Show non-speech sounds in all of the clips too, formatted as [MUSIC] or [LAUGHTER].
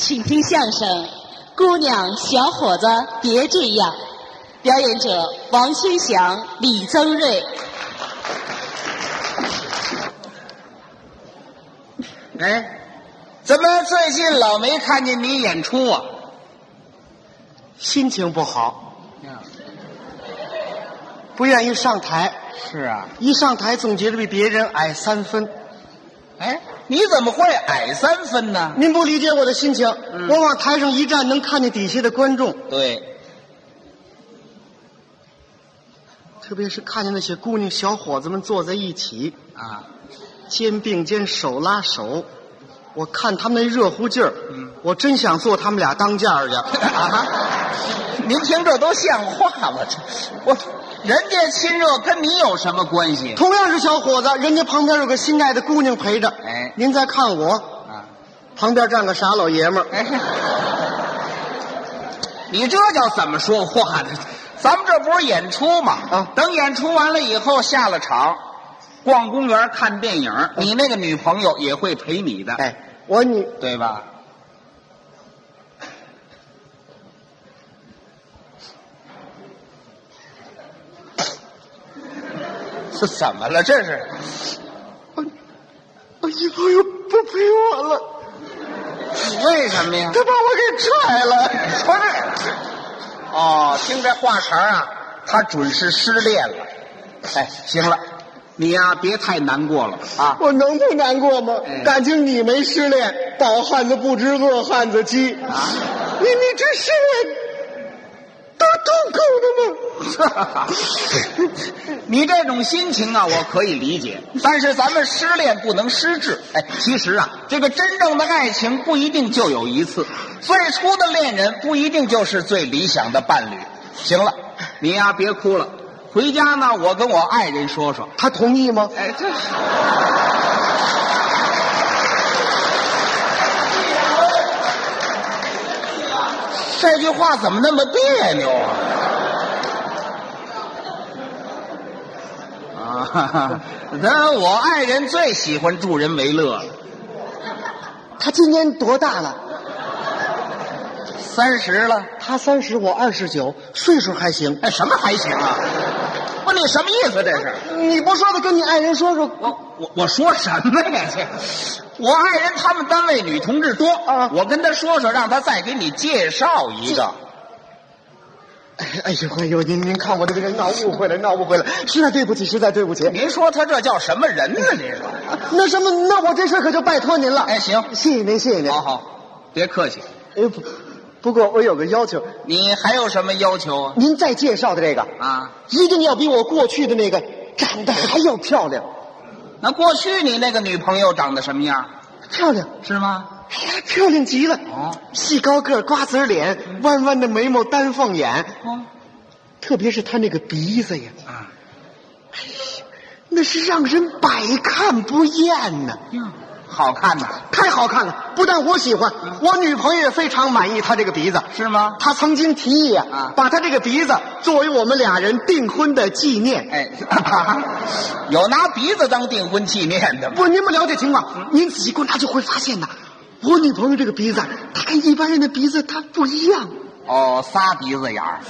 请听相声《姑娘小伙子别这样》，表演者王新祥、李增瑞。哎，怎么最近老没看见你演出啊？心情不好，不愿意上台，是啊。一上台总觉得比别人矮三分。哎，你怎么会矮三分呢？您不理解我的心情，我往台上一站，能看见底下的观众，对，特别是看见那些姑娘小伙子们坐在一起，啊，肩并肩，手拉手，我看他们那热乎劲儿，嗯我真想做他们俩当家儿去。[LAUGHS] 啊，您听这都像话吗？这我人家亲热跟你有什么关系？同样是小伙子，人家旁边有个心爱的姑娘陪着，哎您再看我，啊，旁边站个傻老爷们儿，哎，[LAUGHS] 你这叫怎么说话呢？咱们这不是演出吗？啊等演出完了以后下了场，逛公园看电影，你那个女朋友也会陪你的，哎，我女对吧？是怎么了？这是我我女朋友不陪我了，为什么呀？他把我给踹了。说这哦，听这话茬啊，他准是失恋了。哎，行了，你呀、别太难过了啊。我能不难过吗？哎感情你没失恋，饱汉子不知饿汉子饥啊你你这失恋，多痛苦的吗？[LAUGHS] 你这种心情啊，我可以理解，但是咱们失恋不能失智。哎，其实啊，这个真正的爱情不一定就有一次，最初的恋人不一定就是最理想的伴侣。行了，你呀、别哭了，回家呢，我跟我爱人说说。他同意吗？哎，这这句话怎么那么别扭啊？啊，哈哈那我爱人最喜欢助人为乐了，他今年多大了？三十了，他三十，我二十九，岁数还行。哎，什么还行啊？不，你什么意思？这是？你不说的，跟你爱人说说。我我我说什么呀？这我爱人他们单位女同志多啊我跟他说说，让他再给你介绍一个。哎哎呦哎呦，您您看我这个人闹误会了，闹误会了，实在对不起，实在对不起。您说他这叫什么人呢？您说？[LAUGHS] 那什么，那我这事可就拜托您了。哎，行，谢谢您，谢谢您。好好，别客气。哎不，不过我有个要求，你还有什么要求啊？您再介绍的这个啊，一定要比我过去的那个长得还要漂亮，那过去你那个女朋友长得什么样？漂亮，是吗？哎呀，漂亮极了。哦，细高个，瓜子脸，弯弯的眉毛，丹凤眼，哦，特别是她那个鼻子呀，啊，那是让人百看不厌呐、哟，好看呐，太好看了！不但我喜欢，我女朋友也非常满意他这个鼻子。是吗？她曾经提议啊，啊把他这个鼻子作为我们俩人订婚的纪念。哎，[LAUGHS] 有拿鼻子当订婚纪念的吗？不，您不了解情况，您仔细观察就会发现呐，我女朋友这个鼻子，她跟一般人的鼻子它不一样。哦，仨鼻子眼儿。[LAUGHS]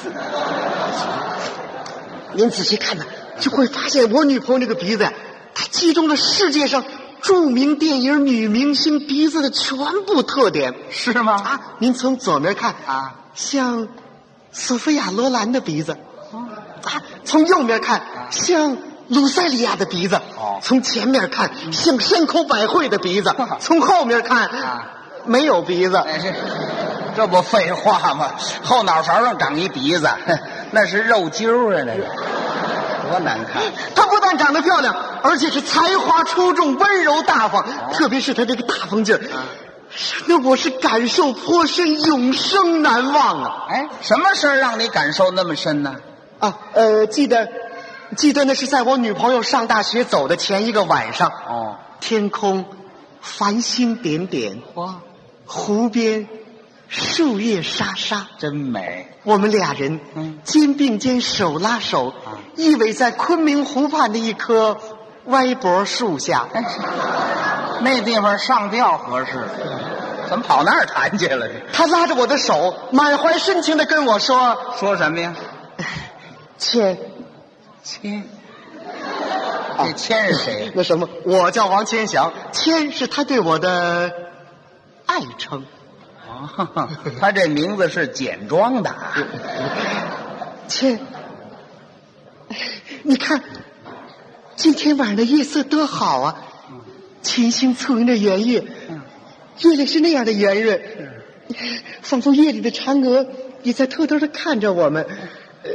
您仔细看呐，就会发现我女朋友这个鼻子呀，它集中了世界上著名电影女明星鼻子的全部特点。是吗？啊！您从左面看啊，像索菲亚·罗兰的鼻子，啊，从右面看像鲁塞利亚的鼻子，哦。从前面看像山口百惠的鼻子，从后面看啊。没有鼻子。哎，这这不废话吗？后脑勺上长一鼻子，[LAUGHS] 那是肉揪啊，那个多难看。她不但长得漂亮，而且是才华出众、温柔大方，哦特别是她这个大方劲儿，啊那我是感受颇深，永生难忘啊！哎，什么事儿让你感受那么深呢？啊，呃，记得，记得那是在我女朋友上大学走的前一个晚上，哦，天空繁星点点，哇，湖边树叶沙沙，真美。我们俩人嗯肩并肩，手拉手，啊依偎在昆明湖畔的一棵歪脖树下。哎，[LAUGHS] 那地方上吊合适。怎么跑那儿谈去了？他拉着我的手，满怀深情的跟我说说什么呀？：“ [LAUGHS] 千千，这谦是谁？那什么，我叫王千祥，谦是他对我的爱称。哦，[LAUGHS] 他这名字是简装的 [LAUGHS] 切。你看，今天晚上的夜色多好啊！群星簇拥着圆月，月亮是那样的圆润，仿佛夜里的嫦娥也在偷偷的看着我们。呃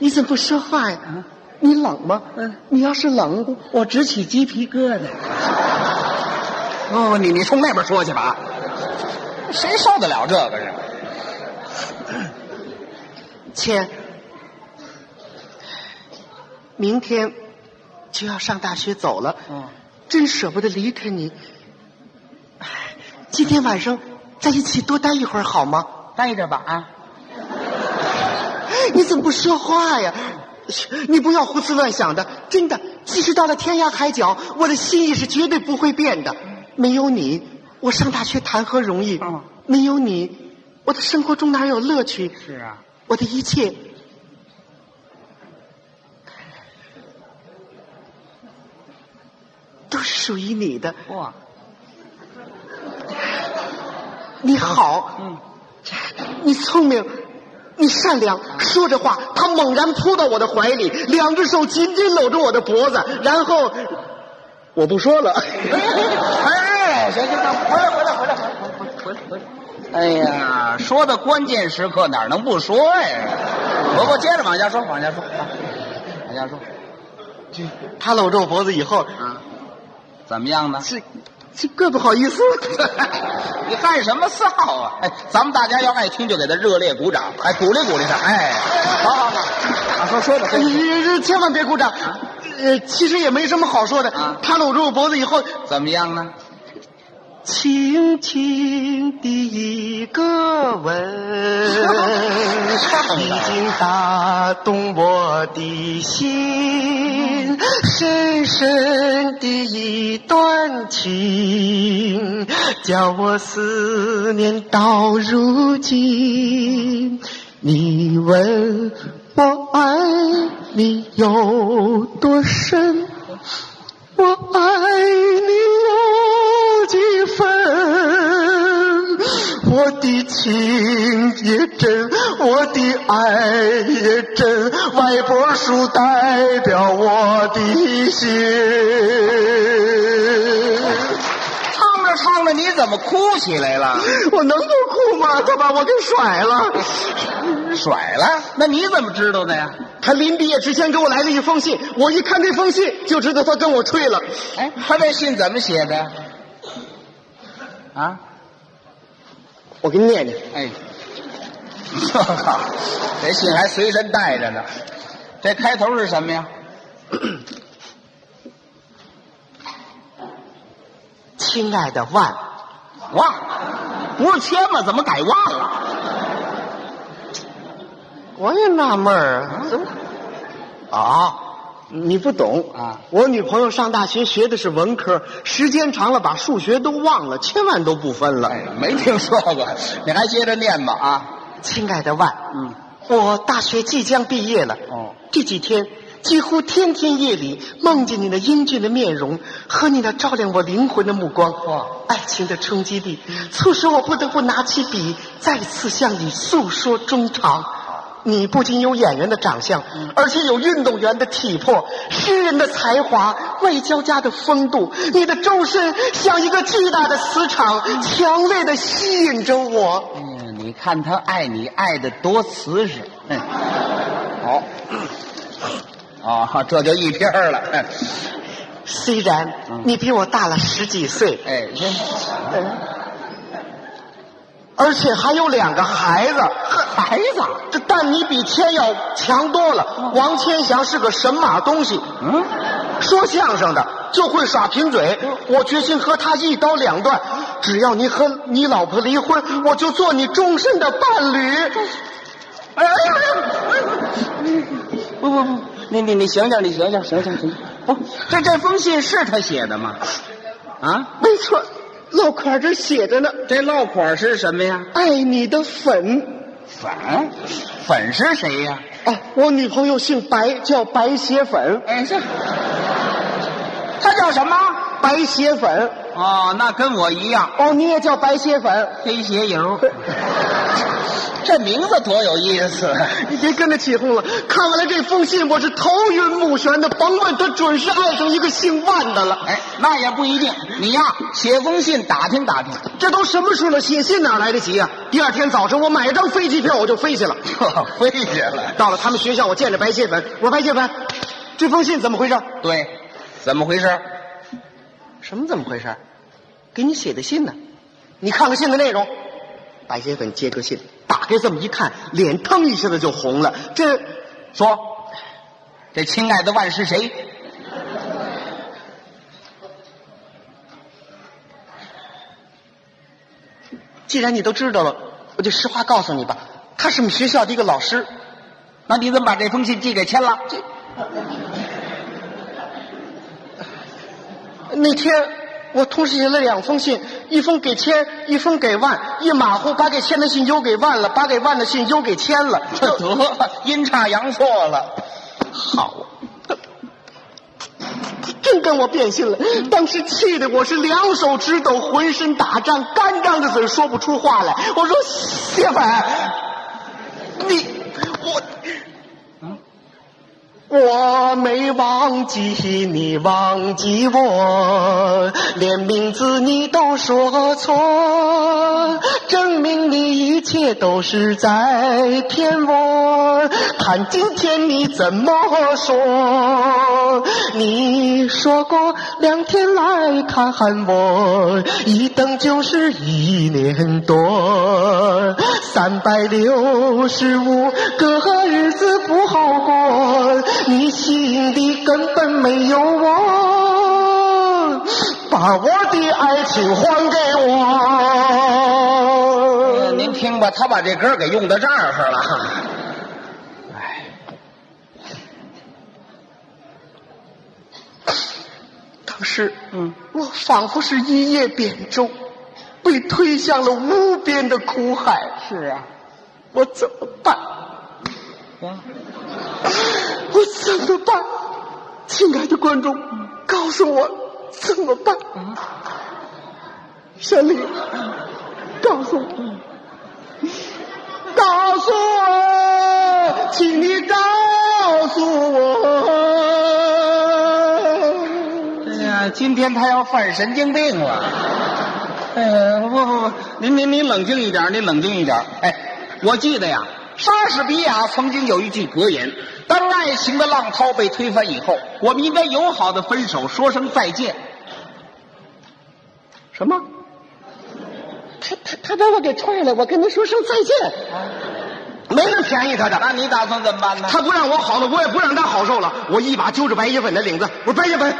你怎么不说话呀？你冷吗？你要是冷，我直起鸡皮疙瘩。哦，你你冲那边说去吧啊！谁受得了这个呀？亲，明天就要上大学走了，嗯，真舍不得离开你。唉今天晚上在一起多待一会儿好吗？待着吧啊！你怎么不说话呀？你不要胡思乱想的，真的，即使到了天涯海角，我的心意是绝对不会变的。没有你，我上大学谈何容易？嗯没有你，我的生活中哪有乐趣？是啊，我的一切都是属于你的。哇，你好，嗯，你聪明，你善良。说着话，他猛然扑到我的怀里，两只手紧紧搂着我的脖子，然后我不说了。哎，行行行，回来回来回来回来回来回来。哎呀，说的关键时刻哪能不说呀？不不，接着往下说，往下说，啊往下说他搂着我脖子以后，啊，怎么样呢？这这个不好意思。你干什么臊啊？哎，咱们大家要爱听就给他热烈鼓掌，哎，鼓励鼓励他，哎，好好好，啊，说说吧，说吧你千万别鼓掌。呃，其实也没什么好说的。啊他搂住我脖子以后，怎么样呢？[LAUGHS] 轻轻的一个吻，已经打动我的心，深深的一段情，叫我思念到如今。你问我爱你有多深？我爱你有几分？我的情也真，我的爱也真，歪脖树代表我的心。唱着唱着你怎么哭起来了？我能不他把我给甩了。[LAUGHS] 甩了？那你怎么知道的呀？他临毕业之前给我来了一封信，我一看这封信就知道他跟我吹了。哎，他这信怎么写的呀？啊？我给你念念。哎，我靠，这信还随身带着呢。这开头是什么呀？亲爱的万，万，不是千万？怎么改万了？我也纳闷儿啊，怎么？啊，你不懂啊！我女朋友上大学学的是文科，时间长了把数学都忘了，千万都不分了。哎，没听说过，你还接着念吧啊！亲爱的万，嗯，我大学即将毕业了。哦，这几天几乎天天夜里梦见你那英俊的面容和你那照亮我灵魂的目光。哇爱情的冲击力，促使我不得不拿起笔，再次向你诉说衷肠。你不仅有演员的长相，而且有运动员的体魄、诗人的才华、外交家的风度。你的周身像一个巨大的磁场，强烈的吸引着我。嗯，你看他爱你爱的多瓷实。嗯，好，哦，[LAUGHS] 这就一篇了。嗯 [LAUGHS] 虽然你比我大了十几岁，哎，这而且还有两个孩子，[LAUGHS] 孩子，这但你比天要强多了。王千祥是个神马东西，嗯，说相声的就会耍贫嘴，我决心和他一刀两断。只要你和你老婆离婚，我就做你终身的伴侣。哎呀，不不不，你你你醒醒，你醒醒，醒醒醒醒！不，这这封信是他写的吗？啊，没错，落款这写着呢，这落款是什么呀？爱你的粉。粉，粉是谁呀？啊，我女朋友姓白，叫白血粉。哎，是他叫什么？白鞋粉。哦，那跟我一样，哦，你也叫白鞋粉。黑鞋油。[LAUGHS] 这名字多有意思！[LAUGHS] 你别跟着起哄了。看完了这封信，我是头晕目眩的。甭问，他准是爱上一个姓万的了。哎，那也不一定。你呀，写封信打听打听。这都什么时候了，写信哪来得及啊？第二天早晨，我买张飞机票，我就飞去了。[LAUGHS] 飞去了。到了他们学校，我见着白血粉，我说白血粉，这封信怎么回事？对，怎么回事？什么怎么回事？给你写的信呢？你看看信的内容。白血粉接过信，打开这么一看，脸腾一下子就红了。这说，这亲爱的万是谁？既然你都知道了，我就实话告诉你吧，他是我们学校的一个老师。那你怎么把这封信寄给签了？这那天我同时写了两封信，一封给千，一封给万。一马虎把给千的信邮给万了，把给万的信邮给千了。[LAUGHS] 这得 [LAUGHS] 阴差阳错了。好，真跟我变心了。当时气得我是两手直抖，浑身打颤，干张着嘴说不出话来。我说：“谢粉，你我。”我没忘记你，忘记我，连名字你都说错，证明你一切都是在骗我。看今天你怎么说？你说过两天来看我，一等就是一年多，三百六十五个日子不好过。你心里根本没有我，把我的爱情还给我。您听吧，他把这歌给用到这儿了。哎，当时，嗯，我仿佛是一叶扁舟，被推向了无边的苦海。是啊，我怎么办？我。我怎么办？亲爱的观众，告诉我怎么办？山里，告诉我，告诉我，请你告诉我。哎呀，今天他要犯神经病了。哎呀，不不不，您您您冷静一点，您冷静一点。哎，我记得呀，莎士比亚曾经有一句格言。当爱情的浪涛被推翻以后，我们应该友好的分手，说声再见。什么？他他他把我给踹了，我跟他说声再见。没人便宜他的。那你打算怎么办呢？他不让我好了，我也不让他好受了。我一把揪着白血粉的领子，我说白血粉，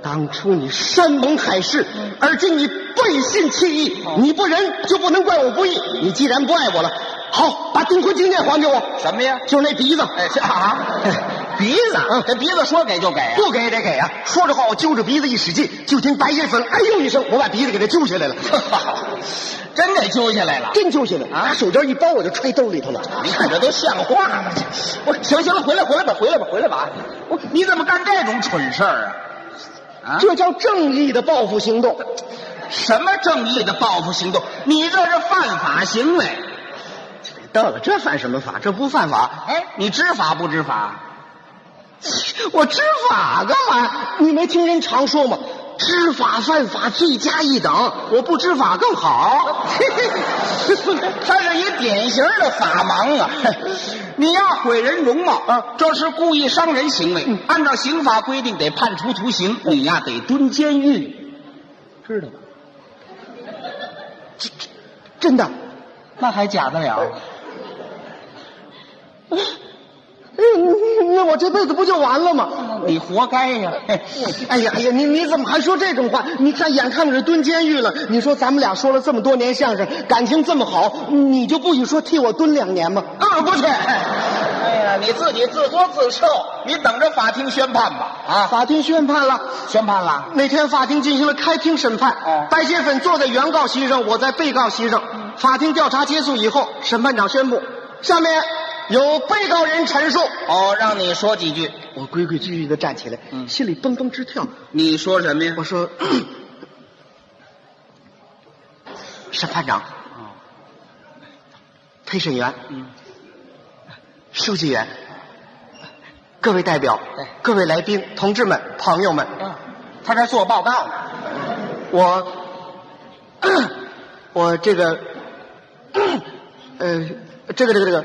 当初你山盟海誓，而今你背信弃义，你不仁就不能怪我不义。你既然不爱我了。好，把订婚金链还给我。什么呀？就是那鼻子。哎，啊，[LAUGHS] 鼻子。嗯，这鼻子说给就给啊，不给也得给啊。说着话，我揪着鼻子一使劲，就听白血粉哎呦一声，我把鼻子给他揪下来了。[LAUGHS] 真给揪下来了，真揪下来啊！拿手绢一包，我就揣兜里头了。你看这都像话吗？我行行了，回来回来吧，回来吧，回来吧。我你怎么干这种蠢事儿啊？啊，这叫正义的报复行动。什么正义的报复行动？你这是犯法行为。到了，这犯什么法？这不犯法。哎，你知法不知法？[LAUGHS] 我知法干嘛？你没听人常说吗？知法犯法，罪加一等。我不知法更好。[LAUGHS] 他是一典型的法盲啊！[LAUGHS] 你要，毁人容貌啊，这是故意伤人行为。按照刑法规定，得判处徒刑，你呀得蹲监狱，知道吗？真的？那还假得了？嗯，那我这辈子不就完了吗？你活该呀！哎呀哎呀，你你怎么还说这种话？你看，眼看着蹲监狱了。你说咱们俩说了这么多年相声，感情这么好，你就不许说替我蹲两年吗？啊，不去。哎呀，你自己自作自受，你等着法庭宣判吧。啊，法庭宣判了。宣判了。那天法庭进行了开庭审判，哦白雪粉坐在原告席上，我在被告席上。法庭调查结束以后，审判长宣布，下面由被告人陈述。哦，让你说几句。我规规矩矩的站起来，嗯心里蹦蹦直跳。你说什么呀我说，审判长，陪审员，嗯书记员，各位代表对，各位来宾、同志们、朋友们，啊，他这做报告呢。我，[CLEARS THROAT] 我这个，[CLEARS THROAT] 呃，这个这个这个，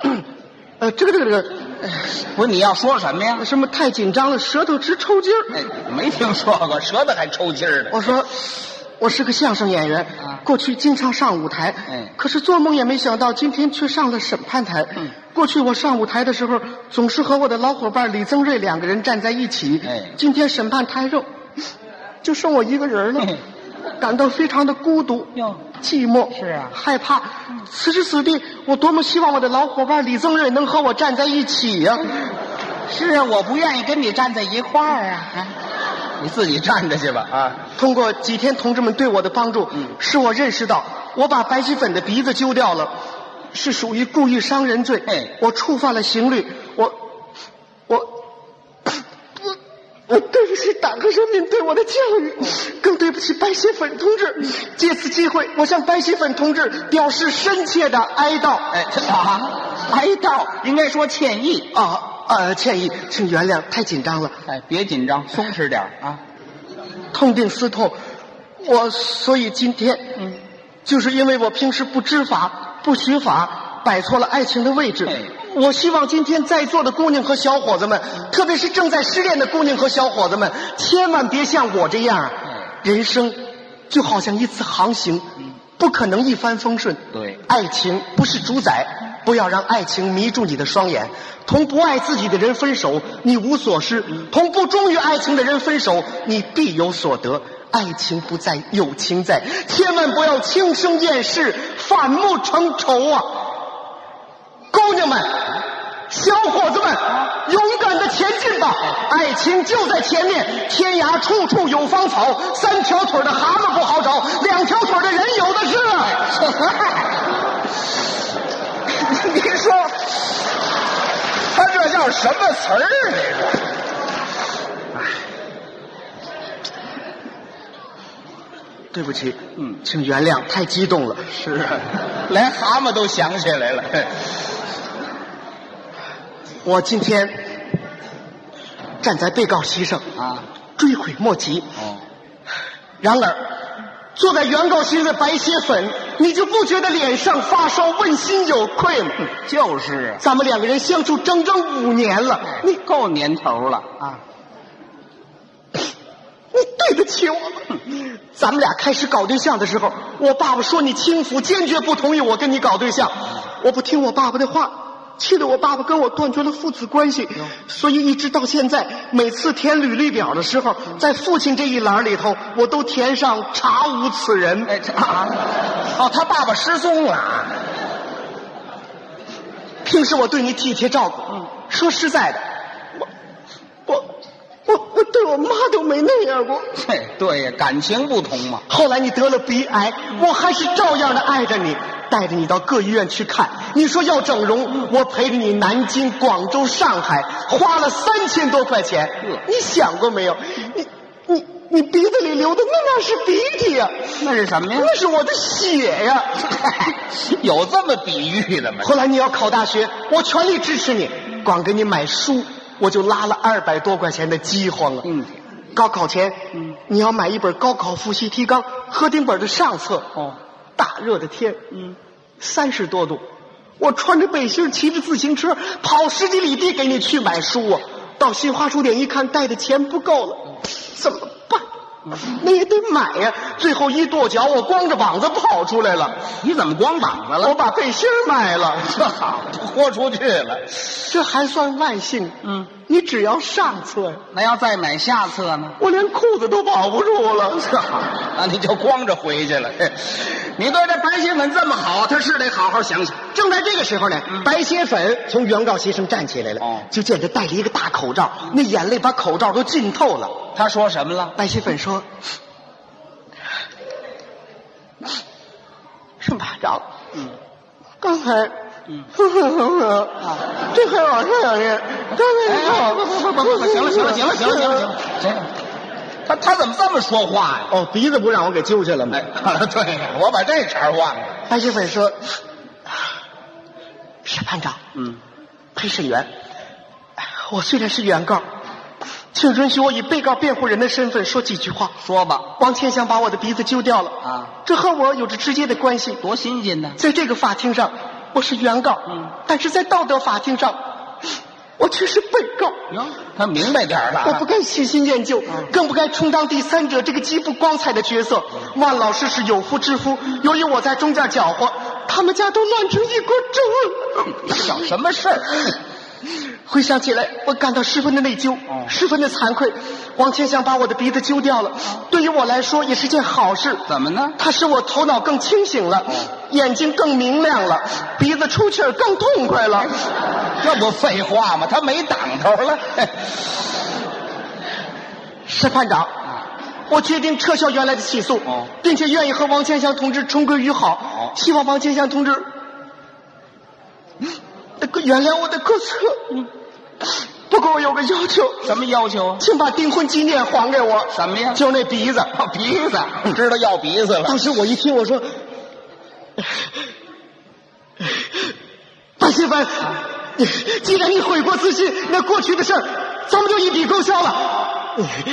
[CLEARS THROAT] 呃，这个这个这个，不是你要说什么呀呃？什么太紧张了，舌头直抽筋儿。哎，没听说过，舌头还抽筋儿呢。我说，我是个相声演员，啊过去经常上舞台，哎可是做梦也没想到今天却上了审判台。嗯过去我上舞台的时候，总是和我的老伙伴李增瑞两个人站在一起。哎今天审判台上，就剩我一个人了，嘿感到非常的孤独、哟寂寞，是啊害怕。此时此地，我多么希望我的老伙伴李增瑞能和我站在一起呀、是啊，我不愿意跟你站在一块儿啊。啊 [LAUGHS] 你自己站着去吧。啊，通过几天同志们对我的帮助，嗯使我认识到我把白喜粉的鼻子揪掉了，是属于故意伤人罪。哎我触犯了刑律，我我我我对不起党和人民对我的教育，更对不起白喜粉同志。借此机会，我向白喜粉同志表示深切的哀悼。哎，这啊，哀悼应该说歉意。啊呃，歉意，请原谅，太紧张了。哎，别紧张，松弛点儿啊。痛定思痛，我所以今天，嗯，就是因为我平时不知法、不学法，摆错了爱情的位置哎。我希望今天在座的姑娘和小伙子们，特别是正在失恋的姑娘和小伙子们，千万别像我这样。人生就好像一次航行，不可能一帆风顺。对爱情不是主宰，不要让爱情迷住你的双眼。同不爱自己的人分手，你无所失；同不忠于爱情的人分手，你必有所得。爱情不在，友情在，千万不要轻生厌世，反目成仇啊！姑娘们，小伙子们，勇敢的前进吧！爱情就在前面，天涯处处有芳草，三条腿的蛤蟆不好找，两条腿的人有的是。[LAUGHS] 你说，他这叫什么词儿？这是。对不起，嗯请原谅，太激动了。是啊，连蛤蟆都想起来了。我今天站在被告席上，啊，追悔莫及。哦，然而，坐在原告席上的白血粉，你就不觉得脸上发烧、问心有愧吗？就是啊，咱们两个人相处整整五年了，你够年头了啊。你对得起我吗？咱们俩开始搞对象的时候，我爸爸说你轻浮，坚决不同意我跟你搞对象。我不听我爸爸的话，气得我爸爸跟我断绝了父子关系。所以一直到现在，每次填履历表的时候，在父亲这一栏里头，我都填上查无此人。哎，这啊，哦，他爸爸失踪了。平时我对你体贴照顾，说实在的，我我我我对我妈都没那样过。嘿，对呀，感情不同嘛。后来你得了鼻癌，我还是照样的爱着你，带着你到各医院去看。你说要整容，我陪着你南京、广州、上海，花了三千多块钱。你想过没有？你你你鼻子里流的那那是鼻涕呀、那是什么呀？那是我的血呀、[LAUGHS] 有这么比喻的吗？后来你要考大学，我全力支持你，光给你买书，我就拉了二百多块钱的饥荒了。嗯，高考前，你要买一本高考复习提纲合订本的上册。哦，大热的天，嗯，三十多度，我穿着背心儿骑着自行车跑十几里地给你去买书啊。到新华书店一看，带的钱不够了，怎么办？那也得买呀。最后一跺脚，我光着膀子跑出来了。你怎么光膀子了我？把背心儿卖了，这 [LAUGHS] 好，豁出去了。这还算万幸。嗯，你只要上策呀，那要再买下策呢？我连裤子都保不住了。[LAUGHS] 那你就光着回去了。[LAUGHS] 你对这白血粉这么好，他是得好好想想。正在这个时候呢，白血粉从原告席上站起来了，哦就见他戴着一个大口罩，那眼泪把口罩都浸透了。他说什么了？白血粉说：“沈排长，嗯，刚才，嗯啊，这还往上两天，刚才你看，不不不不，行了行了行了行了行了行了行，他他怎么这么说话呀？哦，鼻子不让我给揪下了吗？哎，对，我把这茬忘了。白血粉说：“沈班长，嗯，陪审员，我虽然是原告，请允许我以被告辩护人的身份说几句话。说吧，王千祥把我的鼻子揪掉了啊，这和我有着直接的关系。多新鲜呢！在这个法庭上，我是原告，嗯，但是在道德法庭上，我却是被告。哟，他明白点儿了。我不该喜新厌旧，更不该充当第三者这个极不光彩的角色。万老师是有夫之夫，由于我在中间搅和，他们家都乱成一锅粥了。想什么事儿？回想起来，我感到十分的内疚，哦十分的惭愧。王千祥把我的鼻子揪掉了，对于我来说也是件好事。怎么呢？它使我头脑更清醒了，眼睛更明亮了，鼻子出气儿更痛快了。[LAUGHS] 这不废话吗？他没挡头了。[LAUGHS] 审判长，我决定撤销原来的起诉，哦并且愿意和王千祥同志重归于好。哦希望王千祥同志那个原谅我的过错。不过我有个要求，什么要求啊？请把订婚纪念还给我。什么呀？就那鼻子。哦鼻子，[LAUGHS] 知道要鼻子了。当时我一听，我说：“白新芬，既然你悔过自新，那过去的事儿咱们就一笔勾销了。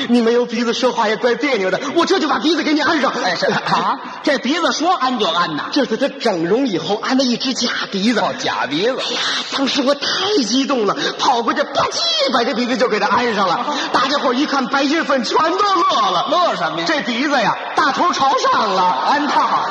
你没有鼻子说话也怪别扭的，我这就把鼻子给你安上。哎，是啊，这鼻子说安就安呐。这是他整容以后安的一只假鼻子。哦，假鼻子。哎呀，当时我太激动了，跑过去吧唧把这鼻子就给他安上了。大家伙一看，白金粉全都乐了。乐什么呀？这鼻子呀，大头朝上了，安套。